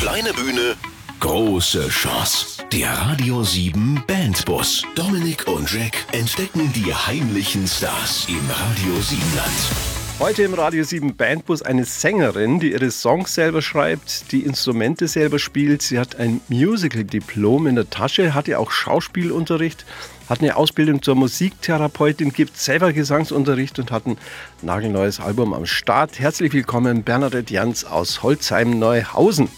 Kleine Bühne, große Chance. Der Radio 7 Bandbus. Dominik und Jack entdecken die heimlichen Stars im Radio 7 Land. Heute im Radio 7 Bandbus eine Sängerin, die ihre Songs selber schreibt, die Instrumente selber spielt. Sie hat ein Musical-Diplom in der Tasche, hatte auch Schauspielunterricht, hat eine Ausbildung zur Musiktherapeutin, gibt selber Gesangsunterricht und hat ein nagelneues Album am Start. Herzlich willkommen, Bernadette Jans aus Holzheim-Neuhausen.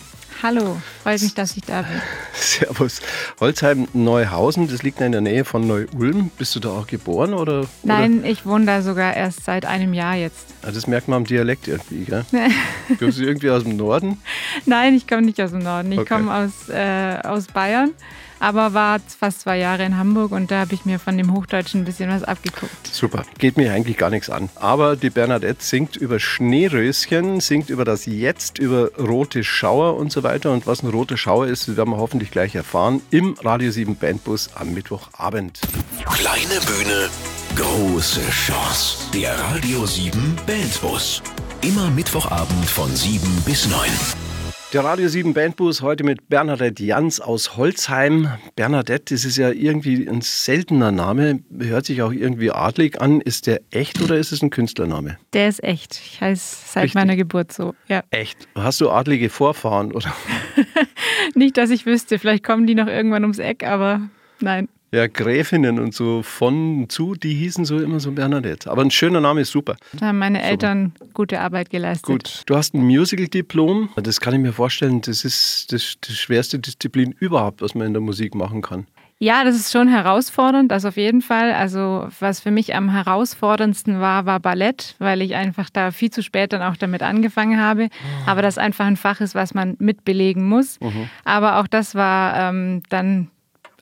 Hallo, freut mich, dass ich da bin. Servus. Holzheim-Neuhausen, das liegt in der Nähe von Neu-Ulm. Bist du da auch geboren? Oder, Nein, oder? ich wohne da sogar erst seit einem Jahr jetzt. Ah, das merkt man am Dialekt irgendwie, gell? Kommst du irgendwie aus dem Norden? Nein, ich komme nicht aus dem Norden. Ich Okay. komme aus, äh, aus Bayern, aber war fast zwei Jahre in Hamburg und da habe ich mir von dem Hochdeutschen ein bisschen was abgeguckt. Super. Geht mir eigentlich gar nichts an. Aber die Bernadette singt über Schneeröschen, singt über das Jetzt, über rote Schauer und so weiter. Und was ein roter Schauer ist, werden wir hoffentlich gleich erfahren im Radio 7 Bandbus am Mittwochabend. Kleine Bühne, große Chance. Der Radio 7 Bandbus. Immer Mittwochabend von 7 bis 9. Der Radio 7 Bandbus heute mit Bernadette Jans aus Holzheim. Bernadette, das ist ja irgendwie ein seltener Name, hört sich auch irgendwie adlig an. Ist der echt oder ist es ein Künstlername? Der ist echt. Ich heiße seit Richtig. meiner Geburt so. Ja. Echt? Hast du adlige Vorfahren oder? Nicht, dass ich wüsste, vielleicht kommen die noch irgendwann ums Eck, aber nein. Ja, Gräfinnen und so von zu, die hießen so immer so Bernadette. Aber ein schöner Name ist super. Da haben meine Eltern gute Arbeit geleistet. Gut, du hast ein Musical-Diplom. Das kann ich mir vorstellen, das ist das, die schwerste Disziplin überhaupt, was man in der Musik machen kann. Ja, das ist schon herausfordernd, das auf jeden Fall. Also was für mich am herausforderndsten war, war Ballett, weil ich einfach da viel zu spät dann auch damit angefangen habe. Aber das einfach ein Fach ist, was man mitbelegen muss. Aber auch das war ähm, dann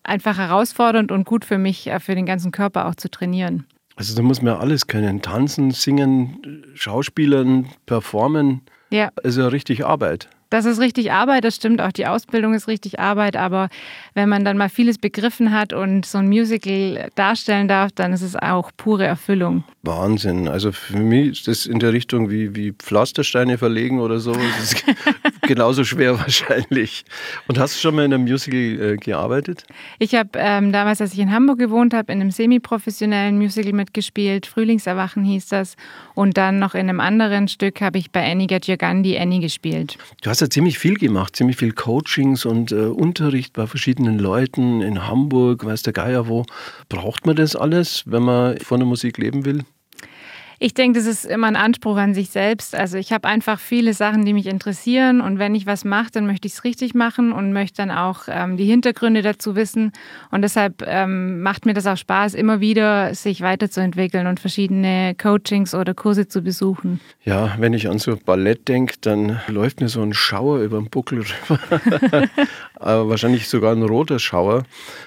einfach herausfordernd und gut für mich, äh, für den ganzen Körper auch zu trainieren. Also da muss man ja alles können. Tanzen, singen, schauspielern, performen. Ja, Also richtig Arbeit. das ist richtig Arbeit, das stimmt. Auch die Ausbildung ist richtig Arbeit. Aber wenn man dann mal vieles begriffen hat und so ein Musical darstellen darf, dann ist es auch pure Erfüllung. Wahnsinn. Also für mich ist das in der Richtung wie, wie Pflastersteine verlegen oder so. Das ist genauso schwer wahrscheinlich. Und hast du schon mal in einem Musical äh, gearbeitet? Ich habe ähm, damals, als ich in Hamburg gewohnt habe, in einem semi-professionellen Musical mitgespielt. Frühlingserwachen hieß das. Und dann noch in einem anderen Stück habe ich bei Annie Gaggiogandi Annie gespielt. Du hast ja ziemlich viel gemacht, ziemlich viel Coachings und äh, Unterricht bei verschiedenen Leuten in Hamburg, weiß der Geier wo. Braucht man das alles, wenn man von der Musik leben will? Ich denke, das ist immer ein Anspruch an sich selbst. Also ich habe einfach viele Sachen, die mich interessieren und wenn ich was mache, dann möchte ich es richtig machen und möchte dann auch ähm, die Hintergründe dazu wissen. Und deshalb ähm, macht mir das auch Spaß, immer wieder sich weiterzuentwickeln und verschiedene Coachings oder Kurse zu besuchen. Ja, wenn ich an so Ballett denke, dann läuft mir so ein Schauer über den Buckel rüber. Aber wahrscheinlich sogar ein roter Schauer.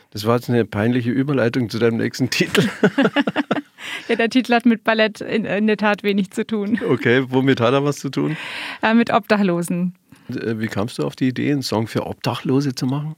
Das war jetzt eine peinliche Überleitung zu deinem nächsten Titel. Ja, der Titel hat mit Ballett in, in der Tat wenig zu tun. Okay, womit hat er was zu tun? Äh, mit Obdachlosen. Äh, Wie kamst du auf die Idee, einen Song für Obdachlose zu machen?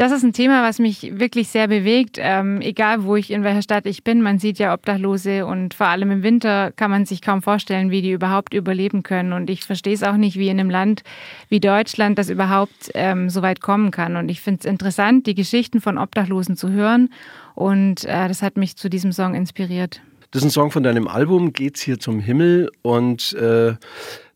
Das ist ein Thema, was mich wirklich sehr bewegt. Ähm, egal, wo ich in welcher Stadt ich bin, man sieht ja Obdachlose und vor allem im Winter kann man sich kaum vorstellen, wie die überhaupt überleben können. Und ich verstehe es auch nicht, wie in einem Land wie Deutschland das überhaupt ähm, so weit kommen kann. Und ich finde es interessant, die Geschichten von Obdachlosen zu hören. Und äh, das hat mich zu diesem Song inspiriert. Das ist ein Song von deinem Album Geht's hier zum Himmel und äh,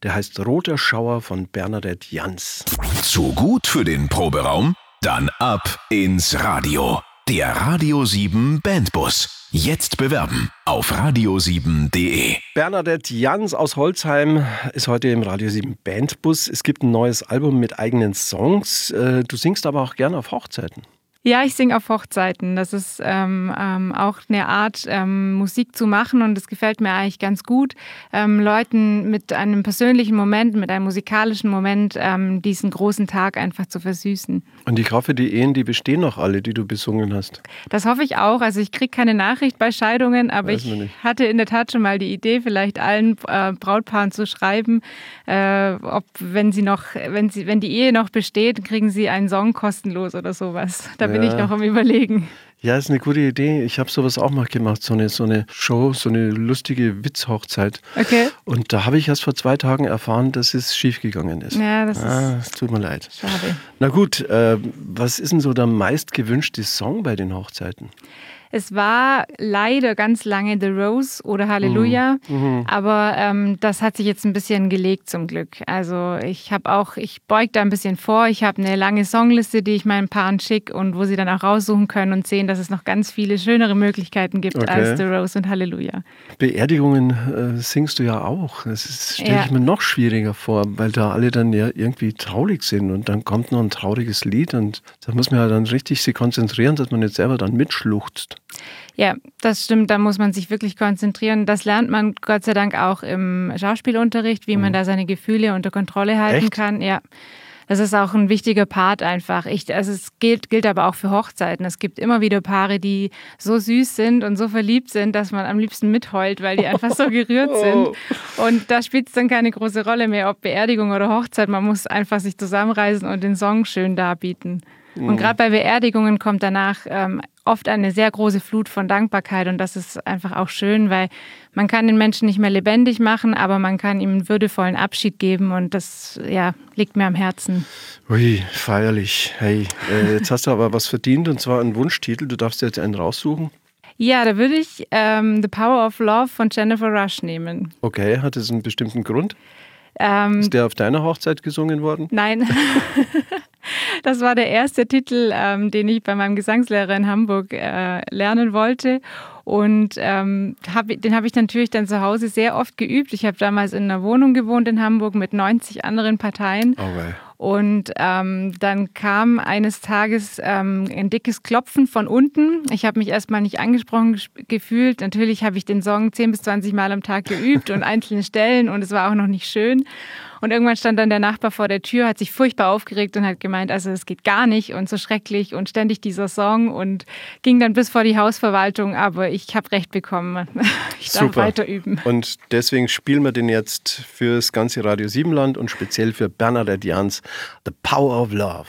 der heißt Roter Schauer von Bernadette Jans. Zu gut für den Proberaum? Dann ab ins Radio. Der Radio 7 Bandbus. Jetzt bewerben auf radio7.de. Bernadette Jans aus Holzheim ist heute im Radio 7 Bandbus. Es gibt ein neues Album mit eigenen Songs. Äh, Du singst aber auch gerne auf Hochzeiten. Ja, ich singe auf Hochzeiten. Das ist ähm, ähm, auch eine Art, ähm, Musik zu machen und das gefällt mir eigentlich ganz gut, ähm, Leuten mit einem persönlichen Moment, mit einem musikalischen Moment ähm, diesen großen Tag einfach zu versüßen. Und ich hoffe, die Ehen, die bestehen noch alle, die du besungen hast. Das hoffe ich auch. Also ich kriege keine Nachricht bei Scheidungen, aber Weiß ich hatte in der Tat schon mal die Idee, vielleicht allen äh, Brautpaaren zu schreiben, äh, ob wenn sie noch, wenn sie, wenn die Ehe noch besteht, kriegen sie einen Song kostenlos oder sowas. Da bin ich noch am Überlegen. Ja, ist eine gute Idee. Ich habe sowas auch mal gemacht, so eine, so eine Show, so eine lustige Witzhochzeit. Okay. Und da habe ich erst vor zwei Tagen erfahren, dass es schiefgegangen ist. Ja, das ah, ist. Es tut mir leid. Schade. Na gut, äh, was ist denn so der meistgewünschte Song bei den Hochzeiten? Es war leider ganz lange The Rose oder Halleluja, mhm. aber ähm, das hat sich jetzt ein bisschen gelegt zum Glück. Also ich habe auch, ich beug da ein bisschen vor. Ich habe eine lange Songliste, die ich meinen Paaren schicke und wo sie dann auch raussuchen können und sehen, dass es noch ganz viele schönere Möglichkeiten gibt okay. als The Rose und Halleluja. Beerdigungen äh, singst du ja auch. Das stelle ja. ich mir noch schwieriger vor, weil da alle dann ja irgendwie traurig sind und dann kommt noch ein trauriges Lied und da muss man ja dann richtig sich konzentrieren, dass man nicht selber dann mitschluchzt. Ja, das stimmt. Da muss man sich wirklich konzentrieren. Das lernt man Gott sei Dank auch im Schauspielunterricht, wie mhm. man da seine Gefühle unter Kontrolle halten Echt? kann. Ja. Das ist auch ein wichtiger Part einfach. Ich, also es gilt, gilt aber auch für Hochzeiten. Es gibt immer wieder Paare, die so süß sind und so verliebt sind, dass man am liebsten mitheult, weil die einfach so gerührt sind. Und da spielt es dann keine große Rolle mehr, ob Beerdigung oder Hochzeit. Man muss einfach sich zusammenreißen und den Song schön darbieten. Und mhm. gerade bei Beerdigungen kommt danach ähm, oft eine sehr große Flut von Dankbarkeit und das ist einfach auch schön, weil man kann den Menschen nicht mehr lebendig machen, aber man kann ihm einen würdevollen Abschied geben und das ja, liegt mir am Herzen. Ui, feierlich. Hey, äh, jetzt hast du aber was verdient und zwar einen Wunschtitel. Du darfst jetzt einen raussuchen. Ja, da würde ich ähm, The Power of Love von Jennifer Rush nehmen. Okay, hat es einen bestimmten Grund? Ähm, ist der auf deiner Hochzeit gesungen worden? Nein. Das war der erste Titel, ähm, den ich bei meinem Gesangslehrer in Hamburg äh, lernen wollte. Und ähm, hab, den habe ich natürlich dann zu Hause sehr oft geübt. Ich habe damals in einer Wohnung gewohnt in Hamburg mit 90 anderen Parteien. Okay. Und ähm, dann kam eines Tages ähm, ein dickes Klopfen von unten. Ich habe mich erstmal nicht angesprochen gefühlt. Natürlich habe ich den Song 10 bis 20 Mal am Tag geübt und einzelne Stellen und es war auch noch nicht schön. Und irgendwann stand dann der Nachbar vor der Tür, hat sich furchtbar aufgeregt und hat gemeint, also es geht gar nicht und so schrecklich und ständig dieser Song und ging dann bis vor die Hausverwaltung, aber ich habe recht bekommen. Ich darf Super. weiter üben. Und deswegen spielen wir den jetzt fürs ganze Radio Siebenland und speziell für Bernadette Jans, The Power of Love.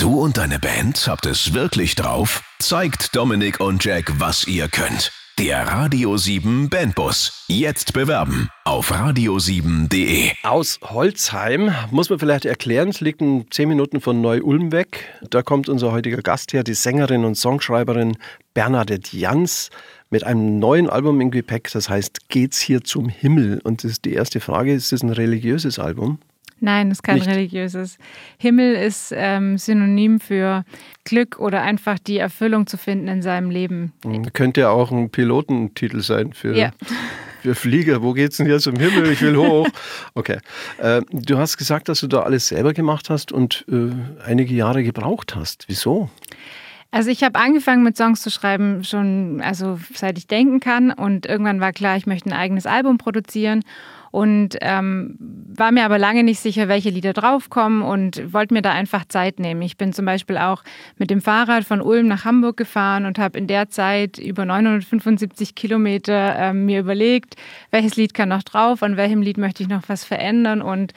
Du und deine Band habt es wirklich drauf? Zeigt Dominik und Jack, was ihr könnt. Der Radio 7 Bandbus. Jetzt bewerben auf radio7.de. Aus Holzheim muss man vielleicht erklären, es liegt in zehn Minuten von Neu-Ulm weg. Da kommt unser heutiger Gast her, die Sängerin und Songschreiberin Bernadette Jans mit einem neuen Album im Gepäck, das heißt Geht's hier zum Himmel? Und das ist die erste Frage, ist das ein religiöses Album? Nein, es ist kein Nicht. religiöses. Himmel ist ähm, Synonym für Glück oder einfach die Erfüllung zu finden in seinem Leben. Mhm. Könnte ja auch ein Pilotentitel sein für, ja. für Flieger. Wo geht's denn hier zum Himmel? Ich will hoch. Okay. Äh, du hast gesagt, dass du da alles selber gemacht hast und äh, einige Jahre gebraucht hast. Wieso? Also ich habe angefangen mit Songs zu schreiben schon, also seit ich denken kann und irgendwann war klar, ich möchte ein eigenes Album produzieren und ähm, war mir aber lange nicht sicher, welche Lieder draufkommen und wollte mir da einfach Zeit nehmen. Ich bin zum Beispiel auch mit dem Fahrrad von Ulm nach Hamburg gefahren und habe in der Zeit über 975 Kilometer äh, mir überlegt, welches Lied kann noch drauf, an welchem Lied möchte ich noch was verändern und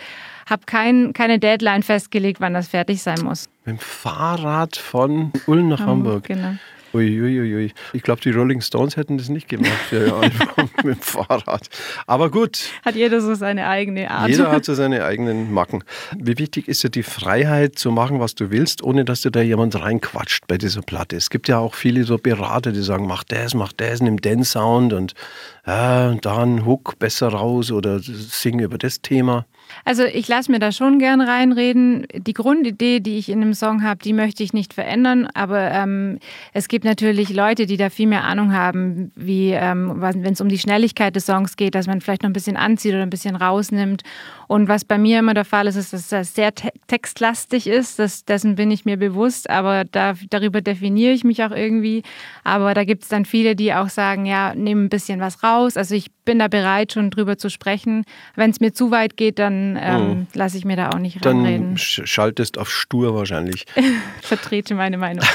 habe kein, keine Deadline festgelegt, wann das fertig sein muss. Mit dem Fahrrad von Ulm nach Hamburg. Hamburg. Genau. Uiuiui. Ui, ui. Ich glaube, die Rolling Stones hätten das nicht gemacht Album mit dem Fahrrad. Aber gut. Hat jeder so seine eigene Art. Jeder hat so seine eigenen Macken. Wie wichtig ist dir die Freiheit zu machen, was du willst, ohne dass dir da jemand reinquatscht bei dieser Platte? Es gibt ja auch viele so Berater, die sagen, mach das, mach das, nimm den Sound und ja, da einen Hook besser raus oder sing über das Thema. Also ich lasse mir da schon gern reinreden. Die Grundidee, die ich in dem Song habe, die möchte ich nicht verändern. Aber ähm, es gibt natürlich Leute, die da viel mehr Ahnung haben, wie ähm, wenn es um die Schnelligkeit des Songs geht, dass man vielleicht noch ein bisschen anzieht oder ein bisschen rausnimmt. Und was bei mir immer der Fall ist, ist, dass das sehr te textlastig ist. Das, dessen bin ich mir bewusst, aber da, darüber definiere ich mich auch irgendwie. Aber da gibt es dann viele, die auch sagen, ja, nimm ein bisschen was raus. Also ich bin da bereit, schon drüber zu sprechen. Wenn es mir zu weit geht, dann ähm, mhm. lasse ich mir da auch nicht dann reinreden. Dann schaltest auf stur wahrscheinlich. ich vertrete meine Meinung.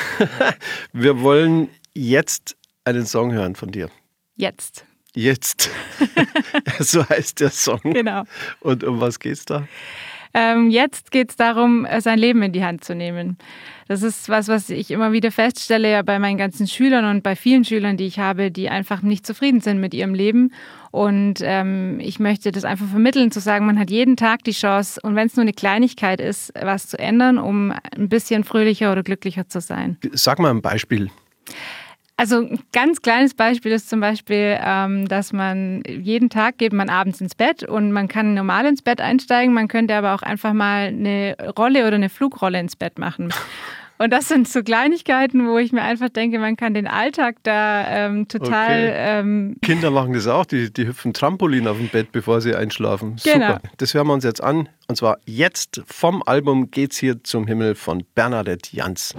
Wir wollen jetzt einen Song hören von dir. Jetzt. Jetzt. so heißt der Song. Genau. Und um was geht's da? Ähm, jetzt geht es darum, äh, sein Leben in die Hand zu nehmen. Das ist was, was ich immer wieder feststelle ja bei meinen ganzen Schülern und bei vielen Schülern, die ich habe, die einfach nicht zufrieden sind mit ihrem Leben. Und ähm, ich möchte das einfach vermitteln, zu sagen, man hat jeden Tag die Chance, und wenn es nur eine Kleinigkeit ist, was zu ändern, um ein bisschen fröhlicher oder glücklicher zu sein. Sag mal ein Beispiel. Also ein ganz kleines Beispiel ist zum Beispiel, ähm, dass man jeden Tag geht man abends ins Bett und man kann normal ins Bett einsteigen, man könnte aber auch einfach mal eine Rolle oder eine Flugrolle ins Bett machen. Und das sind so Kleinigkeiten, wo ich mir einfach denke, man kann den Alltag da ähm, total. Okay. Ähm Kinder machen das auch, die, die hüpfen Trampolin auf dem Bett, bevor sie einschlafen. Genau. Super. Das hören wir uns jetzt an. Und zwar jetzt vom Album Geht's hier zum Himmel von Bernadette Jans.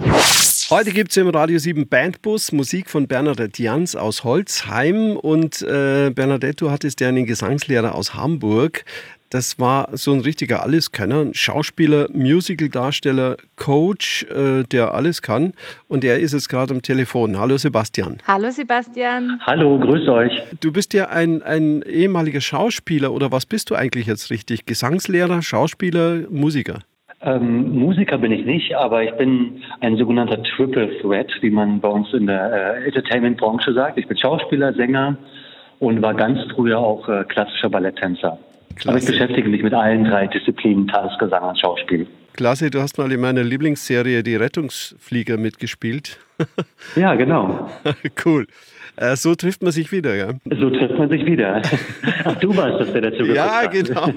Heute gibt es im Radio 7 Bandbus Musik von Bernadette Jans aus Holzheim. Und äh, Bernadette, du hattest ja einen Gesangslehrer aus Hamburg. Das war so ein richtiger Alleskönner, Schauspieler, Musicaldarsteller, Coach, äh, der alles kann. Und er ist jetzt gerade am Telefon. Hallo Sebastian. Hallo Sebastian. Hallo, grüß euch. Du bist ja ein, ein ehemaliger Schauspieler oder was bist du eigentlich jetzt richtig? Gesangslehrer, Schauspieler, Musiker? Ähm, Musiker bin ich nicht, aber ich bin ein sogenannter Triple Threat, wie man bei uns in der äh, Entertainment-Branche sagt. Ich bin Schauspieler, Sänger und war ganz früher auch äh, klassischer Balletttänzer. Klasse. Aber ich beschäftige mich mit allen drei Disziplinen, Tanz, Gesang und Schauspiel. Klasse, du hast mal in meiner Lieblingsserie Die Rettungsflieger mitgespielt. ja, genau. cool. Äh, so trifft man sich wieder, ja? So trifft man sich wieder. Ach, du warst das, der dazu gekommen Ja, genau.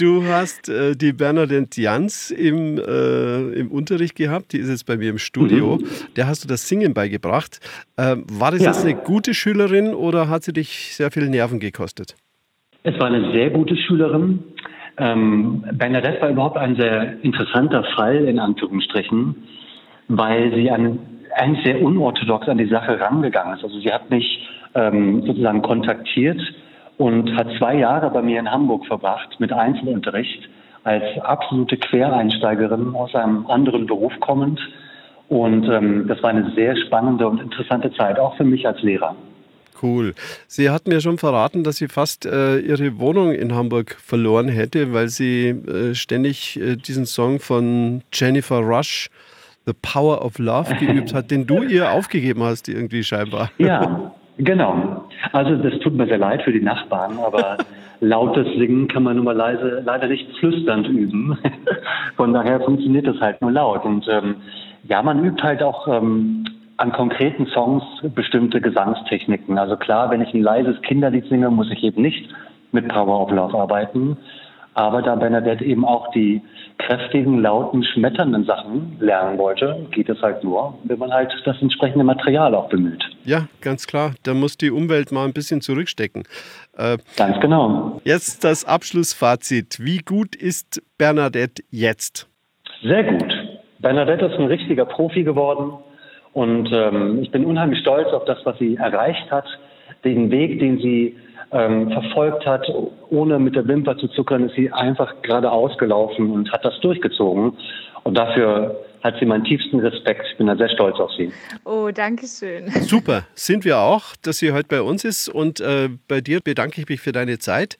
du hast äh, die Bernadette Jans im, äh, im Unterricht gehabt, die ist jetzt bei mir im Studio. Mhm. Der hast du das Singen beigebracht. Äh, war das ja. jetzt eine gute Schülerin oder hat sie dich sehr viel Nerven gekostet? Es war eine sehr gute Schülerin. Ähm, Bernadette war überhaupt ein sehr interessanter Fall, in Anführungsstrichen, weil sie an, eigentlich sehr unorthodox an die Sache rangegangen ist. Also sie hat mich ähm, sozusagen kontaktiert und hat zwei Jahre bei mir in Hamburg verbracht mit Einzelunterricht als absolute Quereinsteigerin aus einem anderen Beruf kommend. Und ähm, das war eine sehr spannende und interessante Zeit, auch für mich als Lehrer. Cool. Sie hat mir schon verraten, dass sie fast äh, ihre Wohnung in Hamburg verloren hätte, weil sie äh, ständig äh, diesen Song von Jennifer Rush, The Power of Love, geübt hat, den du ihr aufgegeben hast, irgendwie scheinbar. Ja, genau. Also das tut mir sehr leid für die Nachbarn, aber lautes Singen kann man nun mal leise, leider nicht flüsternd üben. Von daher funktioniert das halt nur laut. Und ähm, ja, man übt halt auch ähm, an konkreten Songs bestimmte Gesangstechniken. Also klar, wenn ich ein leises Kinderlied singe, muss ich eben nicht mit Power of Love arbeiten. Aber da Bernadette eben auch die kräftigen, lauten, schmetternden Sachen lernen wollte, geht es halt nur, wenn man halt das entsprechende Material auch bemüht. Ja, ganz klar. Da muss die Umwelt mal ein bisschen zurückstecken. Äh, ganz genau. Jetzt das Abschlussfazit. Wie gut ist Bernadette jetzt? Sehr gut. Bernadette ist ein richtiger Profi geworden und ähm, ich bin unheimlich stolz auf das, was sie erreicht hat, den Weg, den sie ähm, verfolgt hat, ohne mit der Wimper zu zuckern, ist sie einfach geradeaus gelaufen und hat das durchgezogen. Und dafür hat sie meinen tiefsten Respekt. Ich bin da sehr stolz auf sie. Oh, danke schön. Super, sind wir auch, dass sie heute bei uns ist. Und äh, bei dir bedanke ich mich für deine Zeit.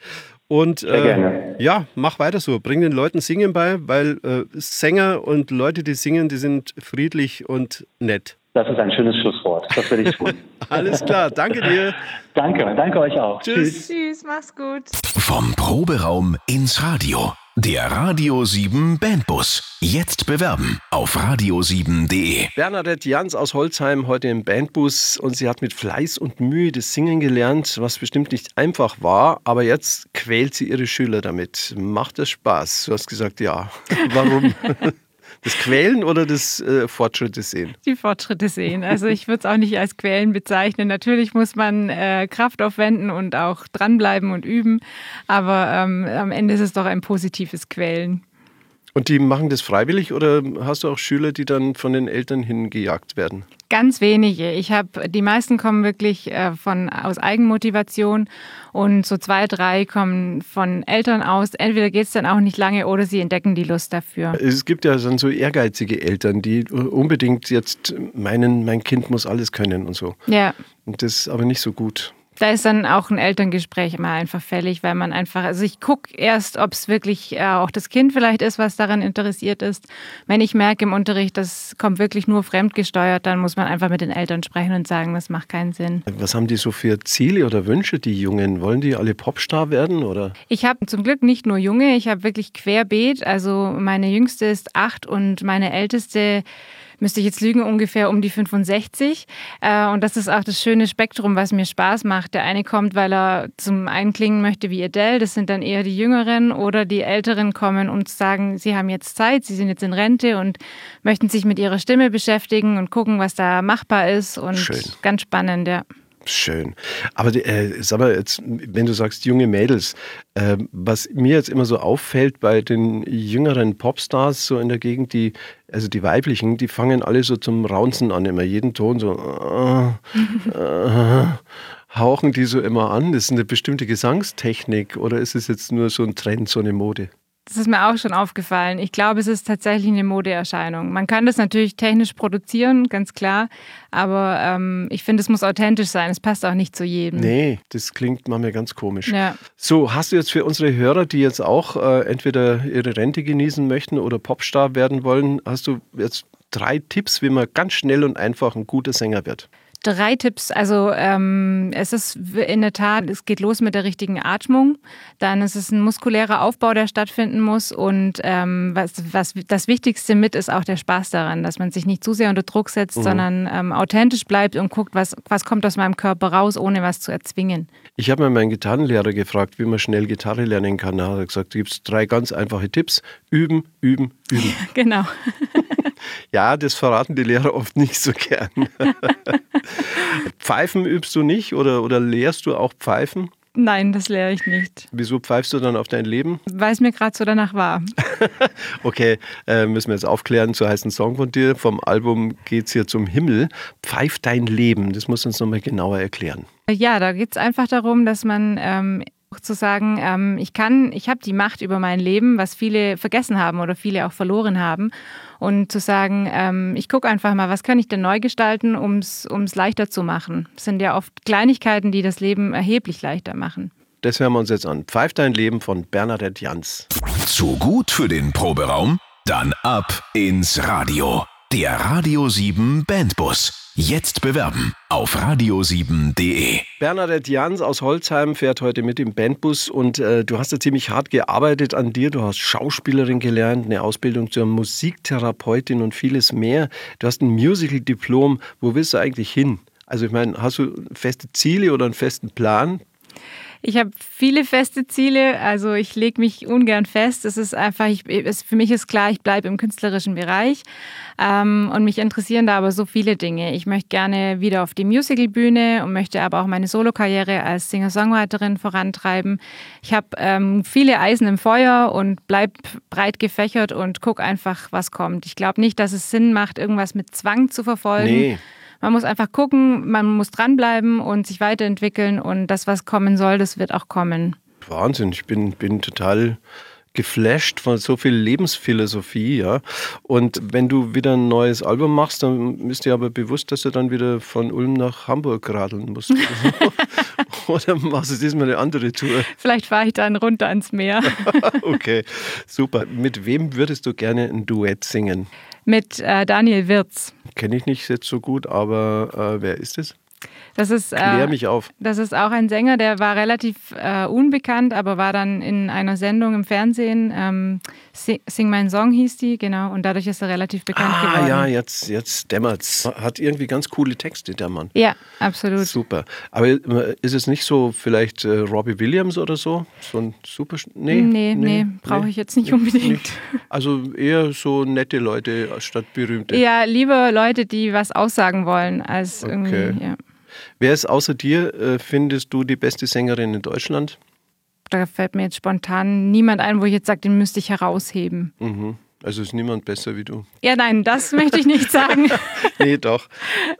Und äh, ja, mach weiter so. Bring den Leuten Singen bei, weil äh, Sänger und Leute, die singen, die sind friedlich und nett. Das ist ein schönes Schlusswort. Das werde ich tun. Alles klar, danke dir. danke, danke euch auch. Tschüss. Tschüss, mach's gut. Vom Proberaum ins Radio. Der Radio 7 Bandbus. Jetzt bewerben auf radio7.de. Bernadette Jans aus Holzheim heute im Bandbus und sie hat mit Fleiß und Mühe das Singen gelernt, was bestimmt nicht einfach war, aber jetzt quält sie ihre Schüler damit. Macht das Spaß? Du hast gesagt, ja. Warum? Das Quälen oder das äh, Fortschritte sehen? Die Fortschritte sehen. Also ich würde es auch nicht als Quälen bezeichnen. Natürlich muss man äh, Kraft aufwenden und auch dranbleiben und üben, aber ähm, am Ende ist es doch ein positives Quälen. Und die machen das freiwillig oder hast du auch Schüler, die dann von den Eltern hingejagt werden? Ganz wenige. Ich habe die meisten kommen wirklich äh, von aus Eigenmotivation und so zwei, drei kommen von Eltern aus. Entweder geht es dann auch nicht lange oder sie entdecken die Lust dafür. Es gibt ja dann so ehrgeizige Eltern, die unbedingt jetzt meinen, mein Kind muss alles können und so. Ja. Und das ist aber nicht so gut Da ist dann auch ein Elterngespräch immer einfach fällig, weil man einfach, also ich gucke erst, ob es wirklich äh, auch das Kind vielleicht ist, was daran interessiert ist. Wenn ich merke im Unterricht, das kommt wirklich nur fremdgesteuert, dann muss man einfach mit den Eltern sprechen und sagen, das macht keinen Sinn. Was haben die so für Ziele oder Wünsche, die Jungen? Wollen die alle Popstar werden oder? Ich habe zum Glück nicht nur Junge, ich habe wirklich querbeet. Also meine jüngste ist acht und meine älteste müsste ich jetzt lügen, ungefähr um die 65. Äh, und das ist auch das schöne Spektrum, was mir Spaß macht. Der eine kommt, weil er zum einen klingen möchte wie Adele, das sind dann eher die Jüngeren, oder die Älteren kommen und sagen, sie haben jetzt Zeit, sie sind jetzt in Rente und möchten sich mit ihrer Stimme beschäftigen und gucken, was da machbar ist. Und Schön. ganz spannend, ja. Schön. Aber äh, sag mal, jetzt, wenn du sagst junge Mädels, äh, was mir jetzt immer so auffällt bei den jüngeren Popstars so in der Gegend, die, also die weiblichen, die fangen alle so zum Raunzen an, immer jeden Ton so äh, äh, hauchen die so immer an. Ist eine bestimmte Gesangstechnik oder ist es jetzt nur so ein Trend, so eine Mode? Das ist mir auch schon aufgefallen. Ich glaube, es ist tatsächlich eine Modeerscheinung. Man kann das natürlich technisch produzieren, ganz klar. Aber ähm, ich finde, es muss authentisch sein. Es passt auch nicht zu jedem. Nee, das klingt manchmal ganz komisch. Ja. So, hast du jetzt für unsere Hörer, die jetzt auch äh, entweder ihre Rente genießen möchten oder Popstar werden wollen, hast du jetzt drei Tipps, wie man ganz schnell und einfach ein guter Sänger wird? Drei Tipps. Also ähm, es ist in der Tat, es geht los mit der richtigen Atmung. Dann ist es ein muskulärer Aufbau, der stattfinden muss. Und ähm, was, was das Wichtigste mit ist auch der Spaß daran, dass man sich nicht zu sehr unter Druck setzt, mhm. sondern ähm, authentisch bleibt und guckt, was, was kommt aus meinem Körper raus, ohne was zu erzwingen. Ich habe mal meinen Gitarrenlehrer gefragt, wie man schnell Gitarre lernen kann. Da hat er gesagt, gibt es drei ganz einfache Tipps. Üben, üben, üben. genau. ja, das verraten die Lehrer oft nicht so gern. Pfeifen übst du nicht oder, oder lehrst du auch Pfeifen? Nein, das lehre ich nicht. Wieso pfeifst du dann auf dein Leben? Weil es mir gerade so danach war. okay, äh, müssen wir jetzt aufklären. So heißt ein Song von dir. Vom Album geht es hier zum Himmel. Pfeif dein Leben. Das muss uns nochmal genauer erklären. Ja, da geht es einfach darum, dass man ähm, zu sagen, ähm, ich kann, ich habe die Macht über mein Leben, was viele vergessen haben oder viele auch verloren haben. Und zu sagen, ähm, ich gucke einfach mal, was kann ich denn neu gestalten, um es leichter zu machen. Das sind ja oft Kleinigkeiten, die das Leben erheblich leichter machen. Das hören wir uns jetzt an. Pfeift dein Leben von Bernadette Jans. Zu gut für den Proberaum? Dann ab ins Radio. Der Radio 7 Bandbus. Jetzt bewerben auf radio7.de. Bernadette Jans aus Holzheim fährt heute mit im Bandbus und äh, du hast ja ziemlich hart gearbeitet an dir. Du hast Schauspielerin gelernt, eine Ausbildung zur Musiktherapeutin und vieles mehr. Du hast ein Musical-Diplom. Wo willst du eigentlich hin? Also ich meine, hast du feste Ziele oder einen festen Plan? Ich habe viele feste Ziele, also ich lege mich ungern fest. Es ist einfach, ich, es, für mich ist klar, ich bleibe im künstlerischen Bereich ähm, und mich interessieren da aber so viele Dinge. Ich möchte gerne wieder auf die Musicalbühne und möchte aber auch meine Solokarriere als Singer-Songwriterin vorantreiben. Ich habe ähm, viele Eisen im Feuer und bleibe breit gefächert und gucke einfach, was kommt. Ich glaube nicht, dass es Sinn macht, irgendwas mit Zwang zu verfolgen. Nee. Man muss einfach gucken, man muss dranbleiben und sich weiterentwickeln und das, was kommen soll, das wird auch kommen. Wahnsinn, ich bin, bin total geflasht von so viel Lebensphilosophie, ja. Und wenn du wieder ein neues Album machst, dann bist dir aber bewusst, dass du dann wieder von Ulm nach Hamburg radeln musst. Oder machst du diesmal eine andere Tour? Vielleicht fahre ich dann runter ans Meer. okay, super. Mit wem würdest du gerne ein Duett singen? Mit äh, Daniel Wirz. Kenne ich nicht jetzt so gut, aber äh, wer ist es? Das ist, Klär äh, mich auf. Das ist auch ein Sänger, der war relativ äh, unbekannt, aber war dann in einer Sendung im Fernsehen. Ähm, Sing Mein Song hieß die, genau. Und dadurch ist er relativ bekannt ah, geworden. ja, jetzt, jetzt dämmert's. Hat irgendwie ganz coole Texte, der Mann. Ja, absolut. Super. Aber äh, ist es nicht so vielleicht äh, Robbie Williams oder so? So ein super. Nee, nee, nee, nee brauche ich jetzt nicht unbedingt. Nicht. Also eher so nette Leute statt berühmte. Ja, lieber Leute, die was aussagen wollen, als okay. irgendwie. Ja. Wer ist außer dir, äh, findest du, die beste Sängerin in Deutschland? Da fällt mir jetzt spontan niemand ein, wo ich jetzt sage, den müsste ich herausheben. Mhm. Also ist niemand besser wie du? Ja, nein, das möchte ich nicht sagen. nee, doch.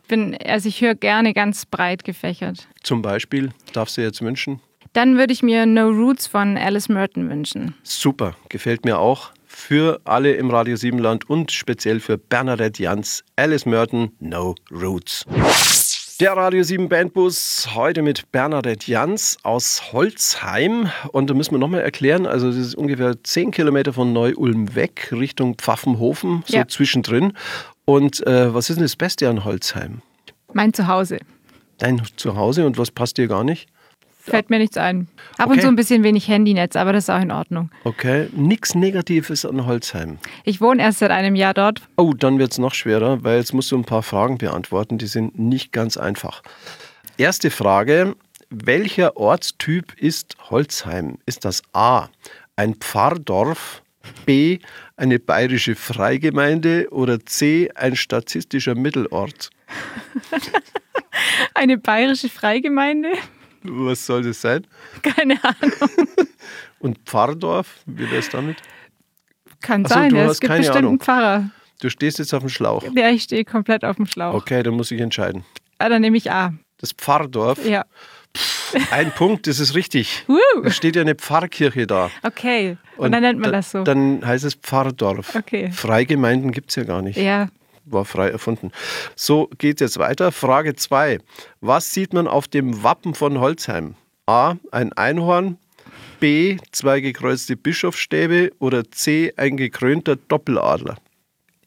Bin, also ich höre gerne ganz breit gefächert. Zum Beispiel, darfst du jetzt wünschen? Dann würde ich mir No Roots von Alice Merton wünschen. Super, gefällt mir auch. Für alle im Radio 7 Land und speziell für Bernadette Jans, Alice Merton, No Roots. Der Radio 7 Bandbus heute mit Bernadette Jans aus Holzheim. Und da müssen wir nochmal erklären, also das ist ungefähr 10 Kilometer von Neu-Ulm weg, Richtung Pfaffenhofen, so Ja. zwischendrin. Und äh, was ist denn das Beste an Holzheim? Mein Zuhause. Dein Zuhause und was passt dir gar nicht? Fällt mir nichts ein. Ab und Okay. zu ein bisschen wenig Handynetz, aber das ist auch in Ordnung. Okay, nichts Negatives an Holzheim. Ich wohne erst seit einem Jahr dort. Oh, dann wird es noch schwerer, weil jetzt musst du ein paar Fragen beantworten, die sind nicht ganz einfach. Erste Frage, welcher Ortstyp ist Holzheim? Ist das A, ein Pfarrdorf, B, eine bayerische Freigemeinde oder C, ein statistischer Mittelort? Eine bayerische Freigemeinde? Was soll das sein? Keine Ahnung. Und Pfarrdorf, wie wäre es damit? Kann Ach so, sein, du ja. hast es gibt bestimmt Ahnung. einen Pfarrer. Du stehst jetzt auf dem Schlauch. Ja, ich stehe komplett auf dem Schlauch. Okay, dann muss ich entscheiden. Ah, dann nehme ich A. Das Pfarrdorf, Ja. ein Punkt, das ist richtig. Woo. Da steht ja eine Pfarrkirche da. Okay. Und, dann nennt man da- das so. Dann heißt es Pfarrdorf. Okay. Freigemeinden gibt es ja gar nicht. ja. War frei erfunden. So geht jetzt weiter. Frage 2. Was sieht man auf dem Wappen von Holzheim? A. Ein Einhorn. B. Zwei gekreuzte Bischofsstäbe. Oder C. Ein gekrönter Doppeladler.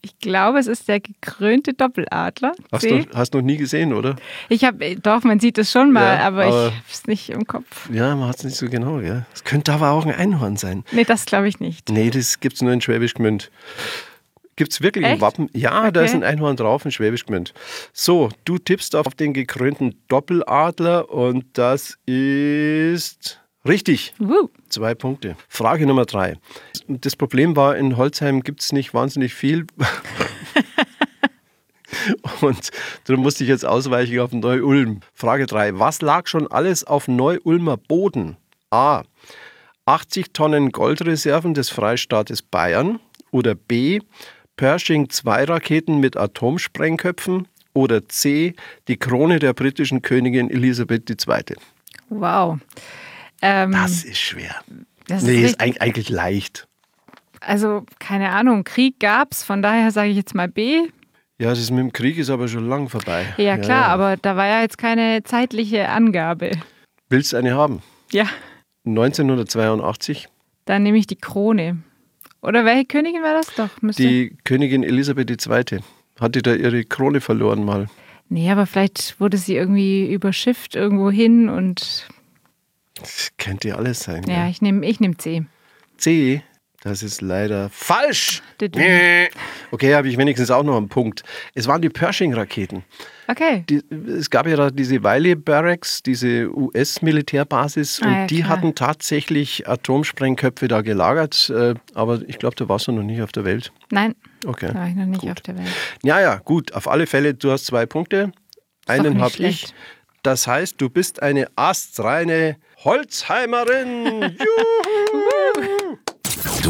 Ich glaube, es ist der gekrönte Doppeladler. Hast C. du hast noch nie gesehen, oder? Ich habe, doch, man sieht es schon mal, Ja, aber, aber- ich habe es nicht im Kopf. Ja, man hat es nicht so genau. Ja. Es könnte aber auch ein Einhorn sein. Nee, das glaube ich nicht. Nee, das gibt es nur in Schwäbisch Gmünd. Gibt es wirklich ein Echt? Wappen? Ja, da Okay. ist ein Einhorn drauf in Schwäbisch Gmünd. So, du tippst auf den gekrönten Doppeladler und das ist richtig. Woo. Zwei Punkte. Frage Nummer drei. Das Problem war, in Holzheim gibt es nicht wahnsinnig viel. Und darum musste ich jetzt ausweichen auf Neu-Ulm. Frage 3. Was lag schon alles auf Neu-Ulmer Boden? A. 80 Tonnen Goldreserven des Freistaates Bayern. Oder B. Pershing 2 Raketen mit Atomsprengköpfen. Oder C. Die Krone der britischen Königin Elisabeth II. Wow. Ähm, Das ist schwer. das Nee, ist ist eigentlich leicht. also keine Ahnung, Krieg gab's, von daher sage ich jetzt mal B. Ja, das mit dem Krieg ist aber schon lang vorbei. Ja, klar, aber da war ja jetzt keine zeitliche Angabe. Willst du eine haben? Ja, 1982. dann nehme ich die Krone. Oder welche Königin war das doch? Müsste Die Königin Elisabeth II. hatte da ihre Krone verloren mal. Nee, aber vielleicht wurde sie irgendwie überschifft irgendwo hin und Das könnte alles sein. ja, ich nehme ich nehm C. C, das ist leider falsch. Okay, habe ich wenigstens auch noch einen Punkt. Es waren die Pershing-Raketen. Okay. Die, es gab ja da diese Wiley Barracks, diese US-Militärbasis, und Ah, ja, die klar. hatten tatsächlich Atomsprengköpfe da gelagert. Äh, aber ich glaube, da warst du noch nicht auf der Welt. Nein, Okay. da war ich noch nicht gut. auf der Welt. Ja, ja, gut. Auf alle Fälle, du hast zwei Punkte. Einen habe ich. Das heißt, du bist eine astreine Holzheimerin. Juhu!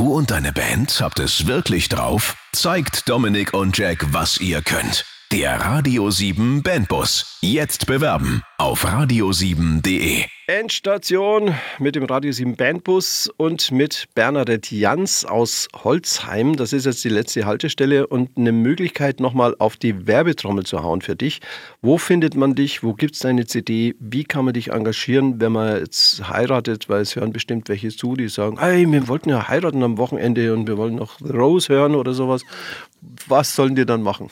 Du und deine Band habt es wirklich drauf? Zeigt Dominik und Jack, was ihr könnt. Der Radio 7 Bandbus. Jetzt bewerben auf radio7.de. Endstation mit dem Radio 7 Bandbus und mit Bernadette Jans aus Holzheim. Das ist jetzt die letzte Haltestelle und eine Möglichkeit, nochmal auf die Werbetrommel zu hauen für dich. Wo findet man dich? Wo gibt es deine CD? Wie kann man dich engagieren, wenn man jetzt heiratet? Weil es hören bestimmt welche zu, die sagen, hey, wir wollten ja heiraten am Wochenende und wir wollen noch Rose hören oder sowas. Was sollen die dann machen?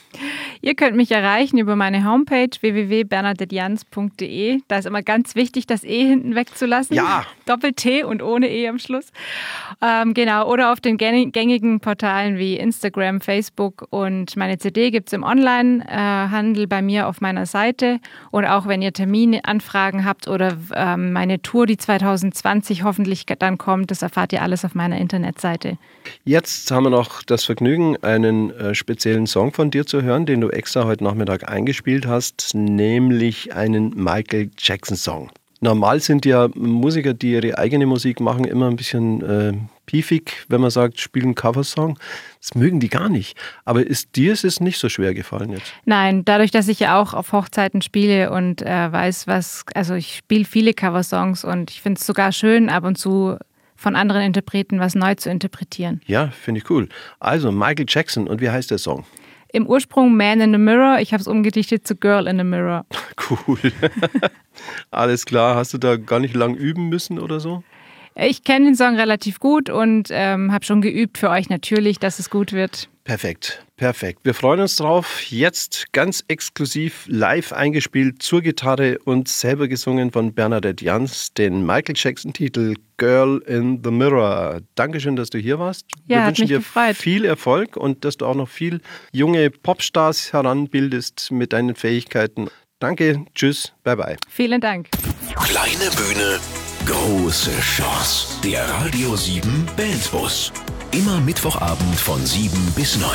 Ihr könnt mich erreichen über meine Homepage www.bernadetjans.de. Da ist immer ganz wichtig, das E hinten wegzulassen. Ja. Doppel-T und ohne E am Schluss. Ähm, genau. Oder auf den gäng- gängigen Portalen wie Instagram, Facebook und meine CD gibt es im Online-Handel bei mir auf meiner Seite. Und auch wenn ihr Terminanfragen habt oder ähm, meine Tour, die 2020 hoffentlich dann kommt, das erfahrt ihr alles auf meiner Internetseite. Jetzt haben wir noch das Vergnügen, einen äh, speziellen Song von dir zu hören, den du extra heute Nachmittag eingespielt hast, nämlich einen Michael Jackson Song. Normal sind ja Musiker, die ihre eigene Musik machen, immer ein bisschen äh, piefig, wenn man sagt, spielen Coversong. Das mögen die gar nicht. Aber ist dir ist es nicht so schwer gefallen jetzt? Nein, dadurch, dass ich ja auch auf Hochzeiten spiele und äh, weiß, was, also ich spiele viele Coversongs und ich finde es sogar schön, ab und zu von anderen Interpreten was neu zu interpretieren. Ja, finde ich cool. Also Michael Jackson und wie heißt der Song? Im Ursprung Man in the Mirror, ich habe es umgedichtet zu Girl in the Mirror. Cool. Alles klar. Hast du da gar nicht lang üben müssen oder so? Ich kenne den Song relativ gut und ähm, habe schon geübt für euch natürlich, dass es gut wird. Perfekt, perfekt. Wir freuen uns drauf. Jetzt ganz exklusiv live eingespielt zur Gitarre und selber gesungen von Bernadette Jans, den Michael Jackson-Titel Girl in the Mirror. Dankeschön, dass du hier warst. Ja, Wir hat wünschen mich dir gefreut. viel Erfolg und dass du auch noch viel junge Popstars heranbildest mit deinen Fähigkeiten. Danke, tschüss, bye bye. Vielen Dank. Kleine Bühne, große Chance. Der Radio 7 Bandbus. Immer Mittwochabend von 7 bis 9.